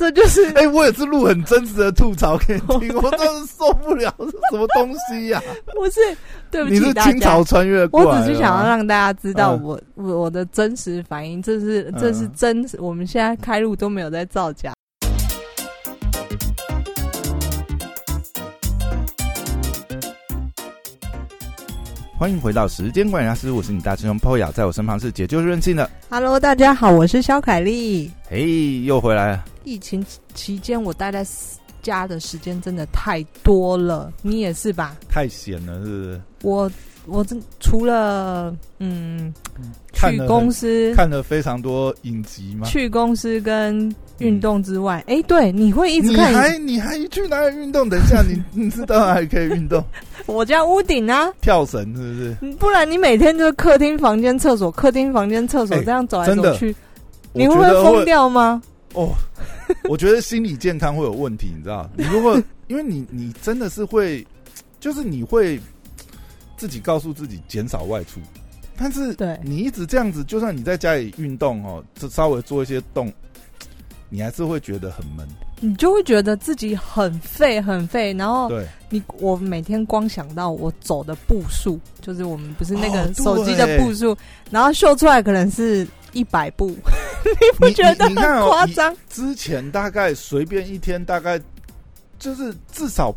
这就是哎、我也是录很真实的吐槽给你听，我真的受不了，是什么东西呀、不是对不起你是清朝。穿越过来我只是想要让大家知道嗯我、我我的真实反应，这是这是嗯真实。我们现在开录都没有在造假。欢迎回到时间管理大师，我是你大师兄 Poya，在我身旁是解救任性的，Hello，大家好，我是肖凯丽。嘿，又回来了。疫情期间，我待在家的时间真的太多了，你也是吧？太闲了，是不是？我我真除了嗯去公司看了非常多影集吗？去公司跟运动之外，哎、对，你会一直你看还你还去哪里运动？等一下，你 你知道还可以运动，我家屋顶啊，跳绳是不是？不然你每天就是客厅、房间、厕所、客厅、房间、厕所、哎这样走来走去，你会不会疯掉吗？哦，我觉得心理健康会有问题，你知道？你如果 因为你你真的是会，就是你会自己告诉自己减少外出，但是对你一直这样子，就算你在家里运动哦，就稍微做一些动，你还是会觉得很闷。你就会觉得自己很废很废，然后对，你我每天光想到我走的步数，就是我们不是那哦个手机的步数，然后秀出来可能是一百步，你不觉得很夸张？之前大概随便一天大概就是至少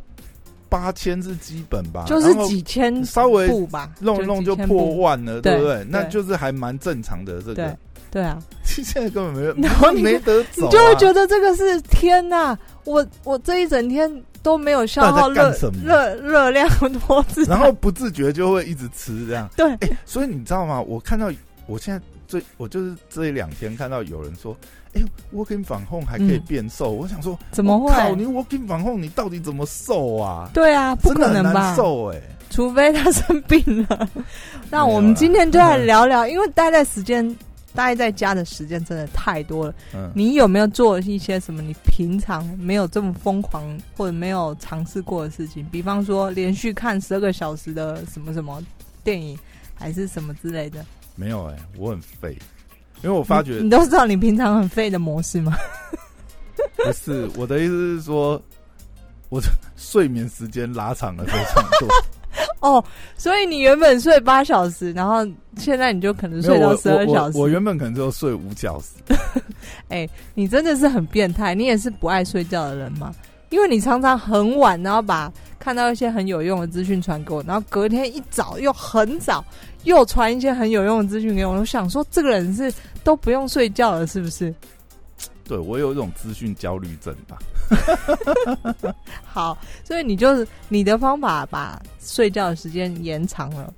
八千是基本吧，就是几千稍微步吧，弄一弄就破万了，对不对对？那就是还蛮正常的。这个对啊，现在根本没有，然后 你没得走、啊，你就会觉得这个是天呐！我我这一整天都没有消耗热热热量多然后不自觉就会一直吃这样。对哎、所以你知道吗？我看到我现在最我就是这两天看到有人说，哎、w o r k i n g 反控还可以嗯变瘦。我想说，怎么会靠，会你 working 反控你到底怎么瘦啊？对啊，不可能吧？瘦哎、除非他生病了。那我们今天就来 聊聊，因为待在时间待在家的时间真的太多了。嗯，你有没有做一些什么你平常没有这么疯狂或者没有尝试过的事情？比方说连续看十二个小时的什么什么电影，还是什么之类的？没有哎、我很废，因为我发觉你你都知道你平常很废的模式吗？不是我的意思是说，我的睡眠时间拉长了非常多。哦，所以你原本睡八小时，然后现在你就可能睡到十二小时。我我原本可能就睡五小时。哎你真的是很变态，你也是不爱睡觉的人吗？因为你常常很晚，然后把看到一些很有用的资讯传给我，然后隔天一早又很早又传一些很有用的资讯给我，我想说这个人是都不用睡觉了，是不是？对我有一种资讯焦虑症吧。好，所以你就是你的方法把睡觉的时间延长了。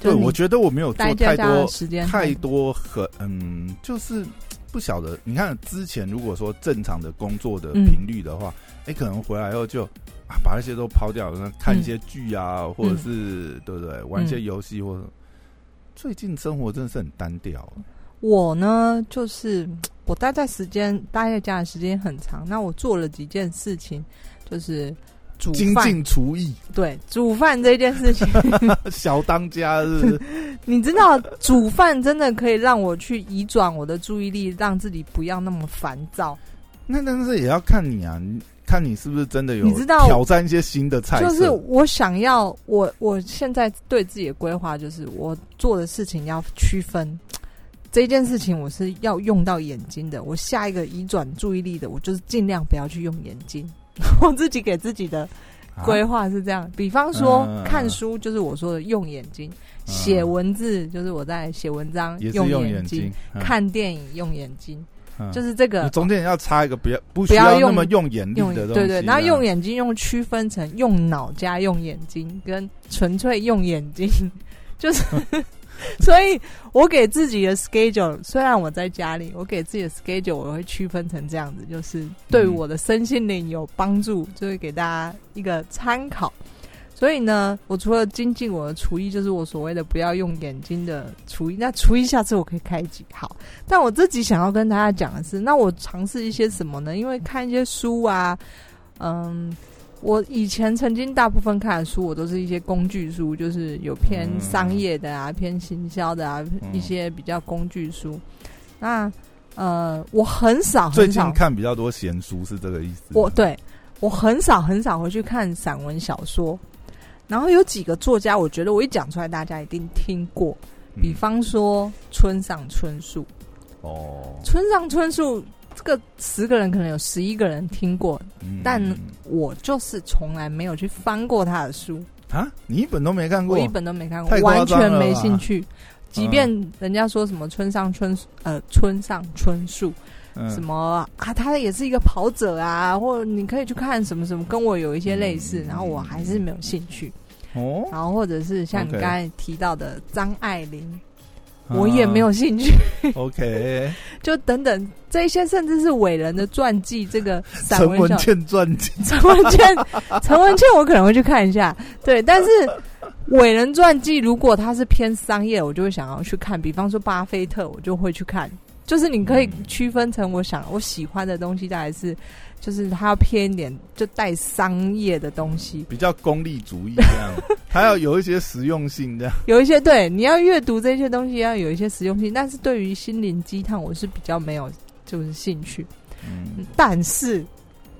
对，我觉得我没有做太多时间太多很嗯，就是不晓得。你看之前如果说正常的工作的嗯频率的话，哎、可能回来后就啊把那些都抛掉，那看一些剧啊，或者是对不对，玩一些游戏或者。最近生活真的是很单调，我呢，就是我待在时间待在家的时间很长，那我做了几件事情，就是煮精。进厨艺，对，煮饭这件事情，小当家是是 你知道，煮饭真的可以让我去移转我的注意力，让自己不要那么烦躁。那但是也要看你啊，看你是不是真的有你知道挑战一些新的菜，就是我想要，我我现在对自己的规划就是，我做的事情要区分。这件事情我是要用到眼睛的，我下一个移转注意力的，我就是尽量不要去用眼睛。我自己给自己的啊？规划是这样，比方说、嗯看书，就是我说的用眼睛；嗯。写文字，就是我在写文章用眼眼睛，嗯。看电影用眼睛，嗯。就是这个你中间要插一个不要不需要用那么用眼力用的东西，对对，然后用眼睛用区分成用脑加用眼睛跟纯粹用眼睛，就是。所以我给自己的 schedule，虽然我在家里，我给自己的 schedule 我会区分成这样子，就是对我的身心灵有帮助，就会给大家一个参考。所以呢，我除了精进我的厨艺，就是我所谓的不要用眼睛的厨艺。那厨艺下次我可以开一集好，但我自己想要跟大家讲的是，那我尝试一些什么呢？因为看一些书啊，嗯，我以前曾经大部分看的书，我都是一些工具书，就是有偏嗯商业的啊，偏行销的啊，嗯一些比较工具书。那呃，我很少最很少近看比较多闲书是这个意思。我对我很少很少回去看散文小说，然后有几个作家，我觉得我一讲出来，大家一定听过。嗯比方说村上春树，哦，村上春树这个十个人可能有十一个人听过，嗯。但我就是从来没有去翻过他的书，啊，你一本都没看过？我一本都没看过完全没兴趣。即便人家说什么村上春呃村上春树嗯。什么啊，他也是一个跑者啊，或者你可以去看什么什么，跟我有一些类似，嗯。然后我还是没有兴趣。哦，然后或者是像你刚才提到的张爱玲，我也没有兴趣。啊 OK，就等等这一些，甚至是伟人的传记，这个散陈文小文茜传记，陈文茜，陈文茜我可能会去看一下，对，但是伟人传记如果它是偏商业，我就会想要去看，比方说巴菲特，我就会去看。就是你可以区分成我想我喜欢的东西，大概是就是他要偏一点，就带商业的东西。比较功利主义这样，还要有一些实用性这样。有一些对你要阅读这些东西要有一些实用性，但是对于心灵鸡汤我是比较没有就是兴趣。嗯，但是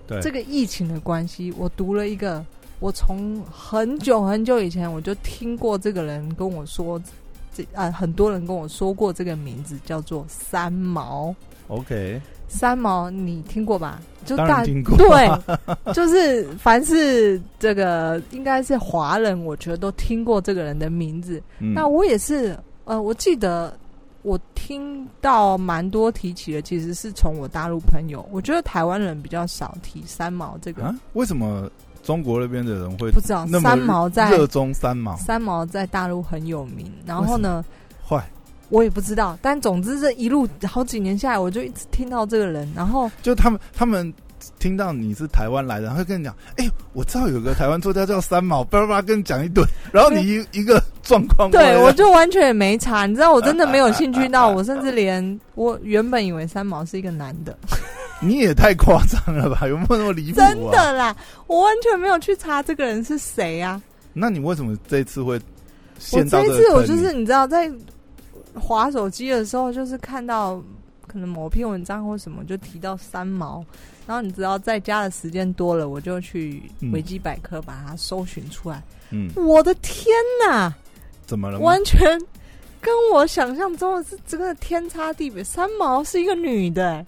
对，这个疫情的关系，我读了一个，我从很久很久以前我就听过这个人跟我说，这啊很多人跟我说过这个名字叫做三毛。OK，三毛你听过吧？就当大。对，就是凡是这个应该是华人，我觉得都听过这个人的名字。嗯那我也是，呃，我记得我听到蛮多提起的，其实是从我大陆朋友。我觉得台湾人比较少提三毛这个，啊，为什么中国那边的人会不知道三毛在热衷三毛？三毛在大陆很有名。然后呢，坏，我也不知道，但总之这一路好几年下来，我就一直听到这个人。然后就他们他们听到你是台湾来的，然后会跟你讲，哎、我知道有个台湾作家叫三毛，叭叭叭跟你讲一堆，然后你一一个状况，对我就完全也没查，你知道，我真的没有兴趣到，我甚至连我原本以为三毛是一个男的。你也太夸张了吧？有没有那么离谱啊？真的啦，我完全没有去查这个人是谁啊！那你为什么这次会我这一次我就是你知道，在划手机的时候，就是看到可能某篇文章或什么就提到三毛，然后你知道在家的时间多了，我就去嗯维基百科把它搜寻出来。嗯，我的天哪，怎么了？完全跟我想象中的是真的天差地别。三毛是一个女的、欸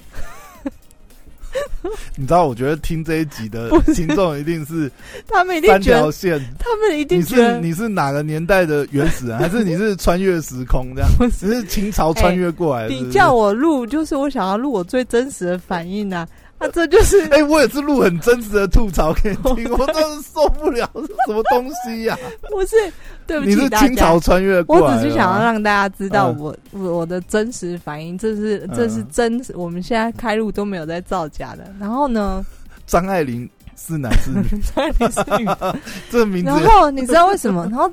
你知道，我觉得听这一集的 听众一定是他们一定三觉得，条线。他们一定是你是哪个年代的原始人，还是你是穿越时空这样？不你是清朝穿越过来的？你叫我录，就是我想要录我最真实的反应啊！啊，这就是哎、我也是录很真实的吐槽给你听，我真的受不了，是什么东西呀、不是对不起你是清朝。穿越过来我只是想要让大家知道嗯我、我我的真实反应，这是这是嗯真实，我们现在开录都没有在造假的。然后呢，张爱玲是男是女？张爱玲是女的 这个名字然后你知道为什么？然后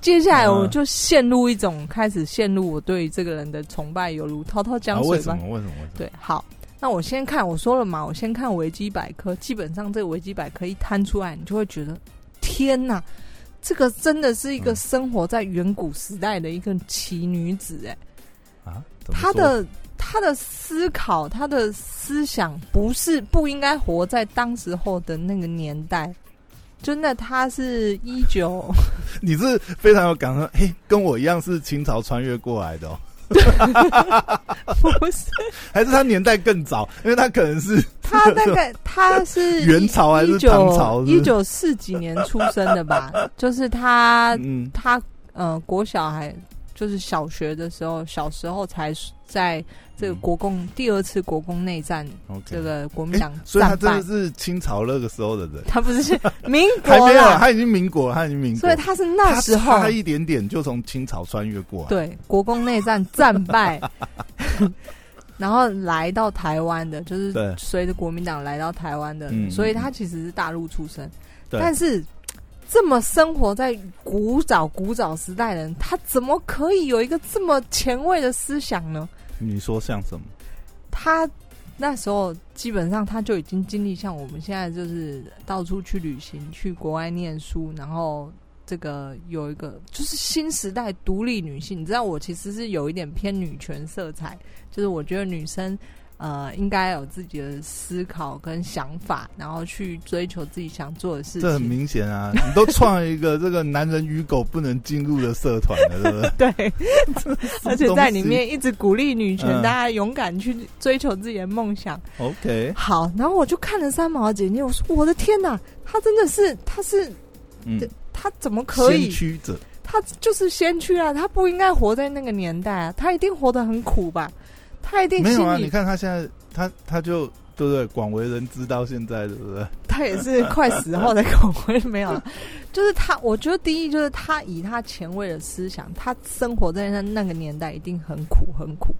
接下来嗯我就陷入一种开始陷入我对这个人的崇拜，犹如滔滔啊江水般。为什么？为什么？为什么？对，好，那我先看，我说了嘛，我先看维基百科。基本上这个维基百科一摊出来，你就会觉得，天哪，这个真的是一个嗯生活在远古时代的一个奇女子、哎，啊？怎么说她的她的思考，她的思想不是不应该活在当时候的那个年代。真的，他是一九 你是非常有感受，嘿，跟我一样是清朝穿越过来的哦，不是还是他年代更早？因为他可能是他大概 他是元朝还是唐朝是不是一九四几年出生的吧？就是他嗯他呃国小还就是小学的时候，小时候才在这个国共、第二次国共内战这个国民诶党所以他。真的是清朝那个时候的人，他不是民还没有，国啦，他已经民国了，他已经民国，所以他是那时候。差一点点就从清朝穿越过来，对国共内战战败，然后来到台湾的，就是随着国民党来到台湾的，嗯所以他其实是大陆出生，对。但是。这么生活在古早古早时代的人，他怎么可以有一个这么前卫的思想呢？你说像什么？他那时候基本上他就已经经历像我们现在就是到处去旅行、去国外念书，然后这个有一个就是新时代独立女性，你知道我其实是有一点偏女权色彩，就是我觉得女生呃应该有自己的思考跟想法，然后去追求自己想做的事情。这很明显啊，你都创了一个这个男人与狗不能进入的社团了，对不对？对，而且在里面一直鼓励女权，嗯大家勇敢去追求自己的梦想。OK，好，然后我就看了三毛的简介，我说我的天哪，她真的是，她是嗯，他怎么可以先？驱者，他就是先驱啊，她不应该活在那个年代啊，她一定活得很苦吧？他一定心没有啊？你，看他现在，他他就对不对？广为人知到现在，对不对？他也是快死后的口味没有了。就是他，我觉得第一就是他以他前卫的思想，他生活在那那个年代一定很苦很苦。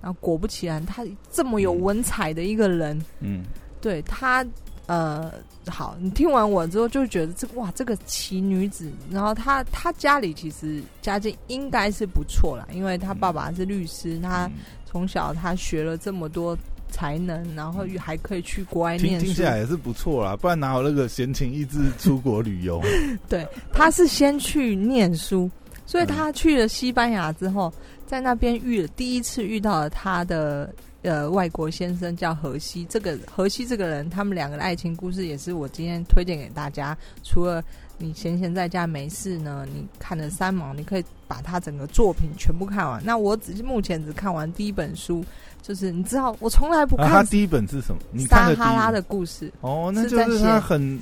然后果不其然，他这么有文采的一个人，嗯，对他，呃，好，你听完我之后就觉得这哇，这个奇女子，然后她她家里其实家境应该是不错啦，因为她爸爸是律师，她嗯从小他学了这么多才能，然后还可以去国外念书听听起，来也是不错啦，不然哪有那个闲情逸致出国旅游？对，他是先去念书，所以他去了西班牙之后，在那边遇了第一次遇到了他的。呃，外国先生叫荷西，这个荷西这个人，他们两个的爱情故事也是我今天推荐给大家。除了你闲闲在家没事呢，你看了三毛，你可以把他整个作品全部看完。那我只是目前只看完第一本书，就是你知道，我从来不啊，他看第一本是什么？你撒哈拉的故事，哦，那就是他很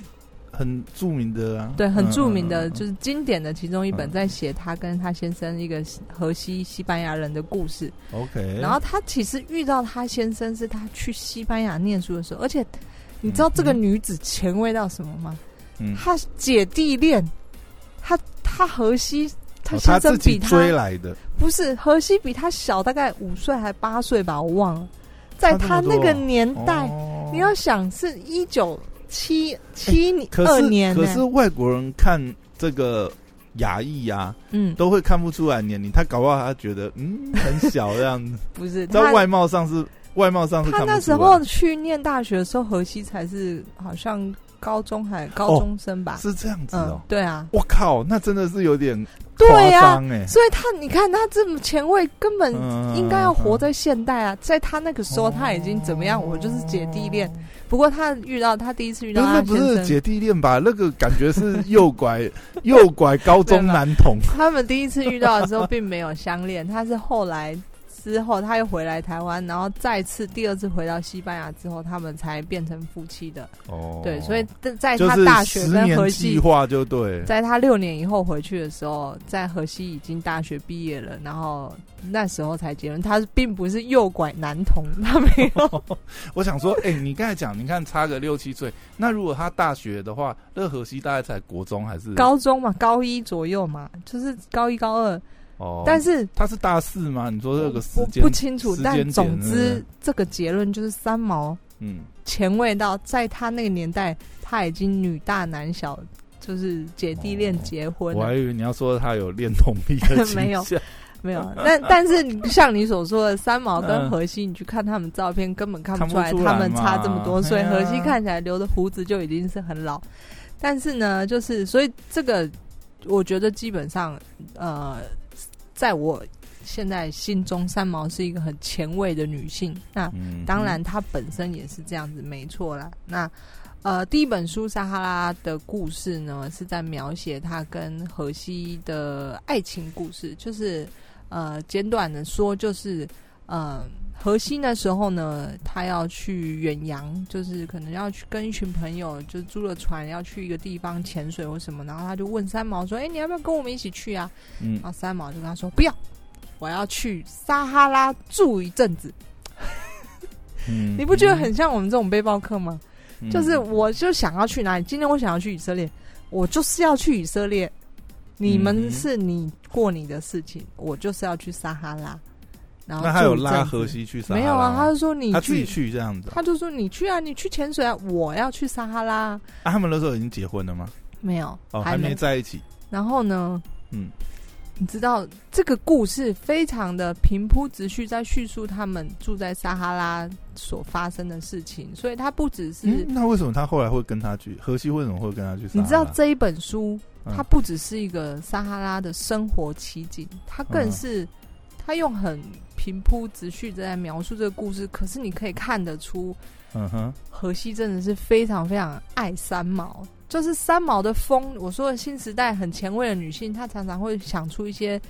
很著名的啊，对，很嗯著名的，就是经典的其中一本，嗯在写他跟他先生一个河西西班牙人的故事。OK，然后他其实遇到他先生是他去西班牙念书的时候，而且你知道这个女子前卫到什么吗？嗯，她姐弟恋，他他荷西。他先生自己比他、追来的，不是荷西比他小大概五岁还八岁吧，我忘了。在他那个年代，哦你要想是一九七七二年呢、可是外国人看这个牙裔呀，嗯，都会看不出来年龄，他搞不好他觉得嗯很小这样子，不是在外貌上是外貌上是他。那时候去念大学的时候，荷西才是好像高中还高中生吧？是这样子嗯哦，，对啊，我靠，那真的是有点对夸呀、张哎，所以他你看他这么前卫，根本嗯应该要活在现代啊！在他那个时候，他已经怎么样？我就是姐弟恋。不过他遇到他第一次遇到那不是姐弟恋吧？那个感觉是诱拐 诱拐高中男童。他们第一次遇到的时候并没有相恋，他是后来之后他又回来台湾，然后再次第二次回到西班牙之后，他们才变成夫妻的。哦对，所以在在他大学十跟河西计西划就对。在他六年以后回去的时候，在河西已经大学毕业了，然后那时候才结婚。他并不是诱拐男童，他没有。我想说，哎、你刚才讲，你看差个六七岁，那如果他大学的话，那河西大概才国中还是高中嘛，高一左右嘛，就是高一高二。哦？但是他是大四吗？你说这个时我间不清楚，但总之这个结论就是三毛嗯，前卫到在他那个年代，他已经女大男小，就是姐弟恋结婚了。我还以为你要说他有恋童 癖的没有没有，但但是像你所说的，三毛跟嗯荷西，你去看他们照片，根本看看不出来他们差这么多岁。荷西看起来留的胡子就已经是很老，但是呢，就是所以这个，我觉得基本上，呃，在我现在心中，三毛是一个很前卫的女性。那嗯，当然，她本身也是这样子，没错啦。那呃，第一本书《撒哈拉的故事》呢，是在描写她跟荷西的爱情故事，就是呃，简短的说，就是呃，荷西那时候呢，他要去远洋，就是可能要去跟一群朋友，就租了船要去一个地方潜水或什么，然后他就问三毛说：“哎、你要不要跟我们一起去啊？”嗯然后三毛就跟他说：“不要，我要去撒哈拉住一阵子。”嗯你不觉得很像我们这种背包客吗？嗯就是我就想要去哪里，今天我想要去以色列，我就是要去以色列。你嗯们是你过你的事情，我就是要去撒哈拉。然后那他有拉住一阵子荷西去撒哈拉没有啊？他就说你他自己去这样子啊，他就说你去啊，你去潜水啊，我要去撒哈拉。啊他们那时候已经结婚了吗？没有，哦，还还没在一起。然后呢，嗯，你知道这个故事非常的平铺直叙，在叙述他们住在撒哈拉所发生的事情，所以他不只是、嗯，那为什么他后来会跟他去？荷西为什么会跟他去？你知道这一本书，嗯它不只是一个撒哈拉的生活奇景，它更嗯是它用很平铺直叙的在描述这个故事。可是你可以看得出，嗯哼，荷西真的是非常非常爱三毛，就是三毛的风。我说的新时代很前卫的女性，她常常会想出一些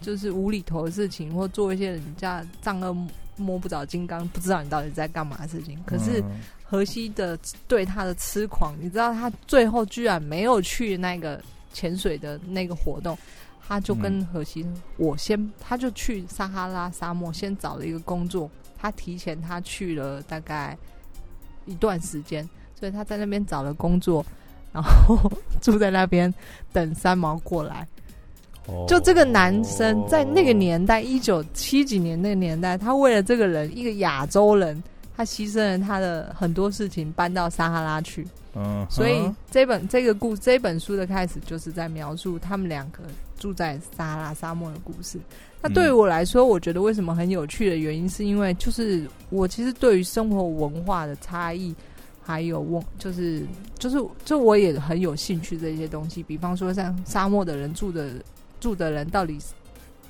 就是无厘头的事情，或做一些人家丈二摸不着金刚，不知道你到底在干嘛的事情。可是嗯荷西的对他的痴狂，你知道他最后居然没有去那个潜水的那个活动，他就跟荷西，我先他就去撒哈拉沙漠先找了一个工作，他提前他去了大概一段时间，所以他在那边找了工作，然后住在那边等三毛过来。就这个男生在那个年代，一九七几年那个年代，他为了这个人，一个亚洲人，他牺牲了他的很多事情，搬到撒哈拉去。嗯，所以这本这个故这本书的开始就是在描述他们两个住在撒哈拉沙漠的故事。那对于我来说，我觉得为什么很有趣的原因，是因为就是我其实对于生活文化的差异，还有我就是就是就我也很有兴趣这些东西。比方说像沙漠的人住的住的人到底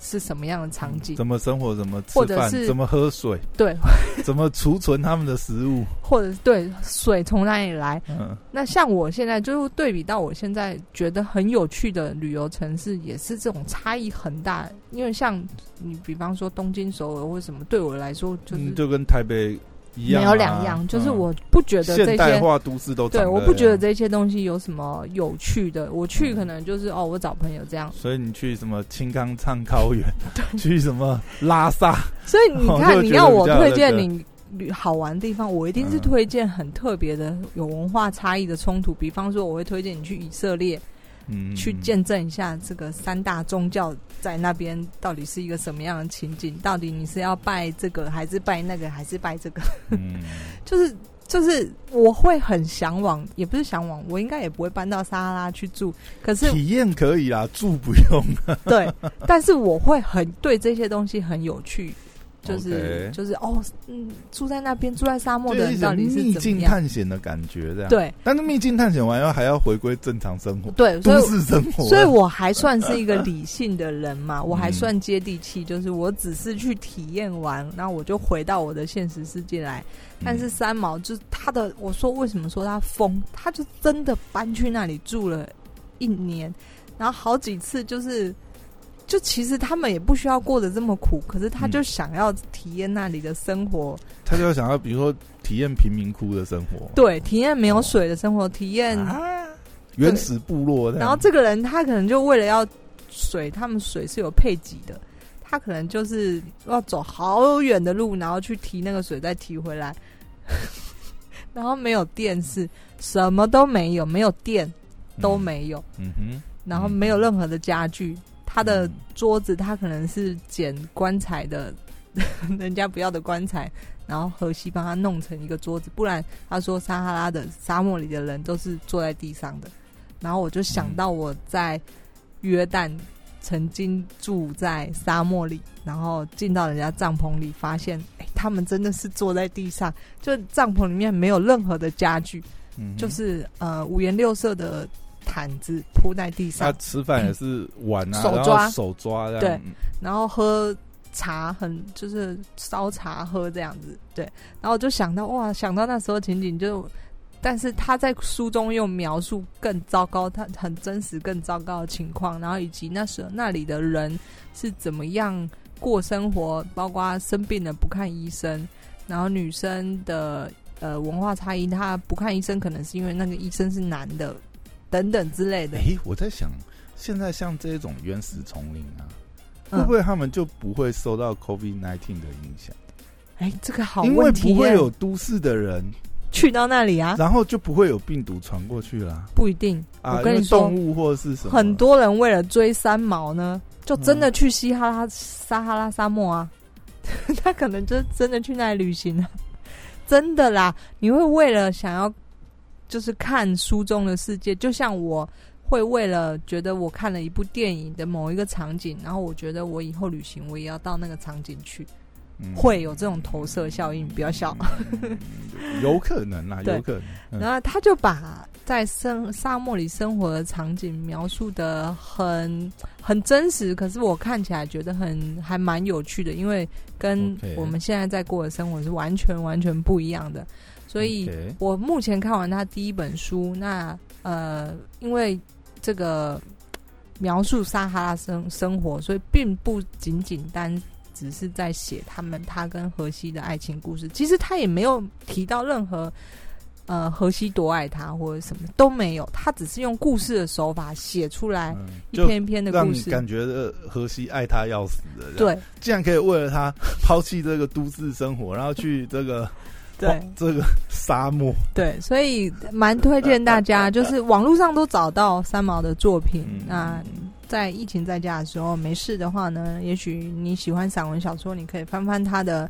是是什么样的场景，怎么生活，怎么吃饭，怎么喝水，对，怎么储存他们的食物，或者是对水从哪里来？嗯那像我现在就是对比到我现在觉得很有趣的旅游城市，也是这种差异很大。因为像你比方说东京、首尔或什么，对我来说就是嗯，就跟台北一样啊，没有两样。就是嗯我不觉得这现代些，化都市都长对，我不觉得样这些东西有什么有趣的。我去嗯可能就是哦，我找朋友这样。所以你去什么青冈唱高原，去什么拉萨，所以你看，你要我推荐你旅好玩的地方，我一定是嗯推荐很特别的、有文化差异的冲突。比方说，我会推荐你去以色列。嗯，去见证一下这个三大宗教在那边到底是一个什么样的情景？到底你是要拜这个，还是拜那个，还是拜这个？嗯，就 是就是，我会很向往，也不是向往，我应该也不会搬到撒哈拉去住。可是体验可以啦，住不用。对，但是我会很对这些东西很有趣。就是就是哦，嗯，住在那边住在沙漠的人到底是秘境？探险的感觉，这样。，对但是秘境探险完以后还要回归正常生活，对，都市生活。所以我还算是一个 理性的人嘛，我还嗯算接地气，就是我只是去体验完，然后我就回到我的现实世界来。但是嗯三毛就是他的，我说为什么说他疯，他就真的搬去那里住了一年，然后好几次就是。就其实他们也不需要过得这么苦，可是他就嗯想要体验那里的生活，他就想要，比如说体验贫民窟的生活，对，体验没有水的生活，体验啊，原始部落。然后这个人他可能就为了要水，他们水是有配给的，他可能就是要走好远的路，然后去提那个水，再提回来。然后没有电视，什么都没有，没有电都没有，嗯哼，然后没有任何的家具。他的嗯桌子，他可能是捡棺材的，人家不要的棺材，然后荷西帮他弄成一个桌子，不然他说撒哈拉的沙漠里的人都是坐在地上的。然后我就想到我在约旦曾经住在沙漠里，然后进到人家帐篷里，发现哎，他们真的是坐在地上，就帐篷里面没有任何的家具，嗯就是呃五颜六色的毯子铺在地上他，吃饭也是碗啊，手抓手抓这样。对嗯然后喝茶很就是烧茶喝这样子，对。然后我就想到哇，想到那时候情景就，但是他在书中又描述更糟糕，他很真实更糟糕的情况，然后以及那时候那里的人是怎么样过生活，包括生病了不看医生，然后女生的呃文化差异，他不看医生可能是因为那个医生是男的，等等之类的。诶，我在想，现在像这种原始丛林啊，会嗯不会他们就不会受到 COVID nineteen 的影响？哎、这个好因为不会有都市的人，去到那里啊，然后就不会有病毒传过去啦。不一定。啊，我跟动，物或者是什么，很多人为了追三毛呢，就真的去西哈拉、撒哈拉沙漠啊，他可能就真的去那里旅行啊，真的啦。你会为了想要就是看书中的世界，就像我会为了觉得我看了一部电影的某一个场景，然后我觉得我以后旅行我也要到那个场景去，嗯会有这种投射效应，不要笑。有可能啦，有可能。嗯然后他就把在生沙漠里生活的场景描述的很很真实，可是我看起来觉得很还蛮有趣的，因为跟我们现在在过的生活是完全完全不一样的。所以我目前看完他第一本书，那呃，因为这个描述撒哈拉生生活，所以并不仅仅单只是在写他们他跟荷西的爱情故事。其实他也没有提到任何呃荷西多爱他或者什么都没有，他只是用故事的手法写出来一篇一篇的让你故事。感觉呃荷西爱他要死的，这样，对竟然可以为了他抛弃这个都市生活，然后去这个对这个沙漠，对，所以蛮推荐大家，就是网络上都找到三毛的作品。嗯那在疫情在家的时候，没事的话呢，也许你喜欢散文小说，你可以翻翻他的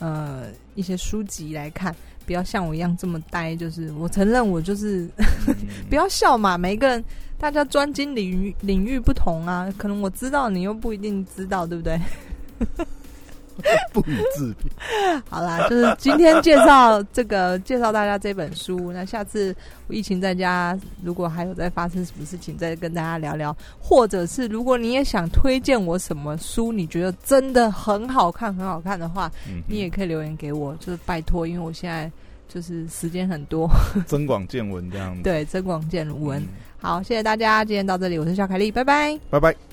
呃一些书籍来看，不要像我一样这么呆。就是我承认，我就是 不要笑嘛，每一个人大家专精领域领域不同啊，可能我知道，你又不一定知道，对不对？不予置评。好啦，就是今天介绍这个介绍大家这本书。那下次疫情在家，如果还有在发生什么事情，再跟大家聊聊。或者是如果你也想推荐我什么书，你觉得真的很好看、很好看的话，你也可以留言给我，就是拜托，因为我现在就是时间很多，增广见闻这样子。对，增广见闻。好，谢谢大家，今天到这里，我是小凯丽，拜拜。拜拜。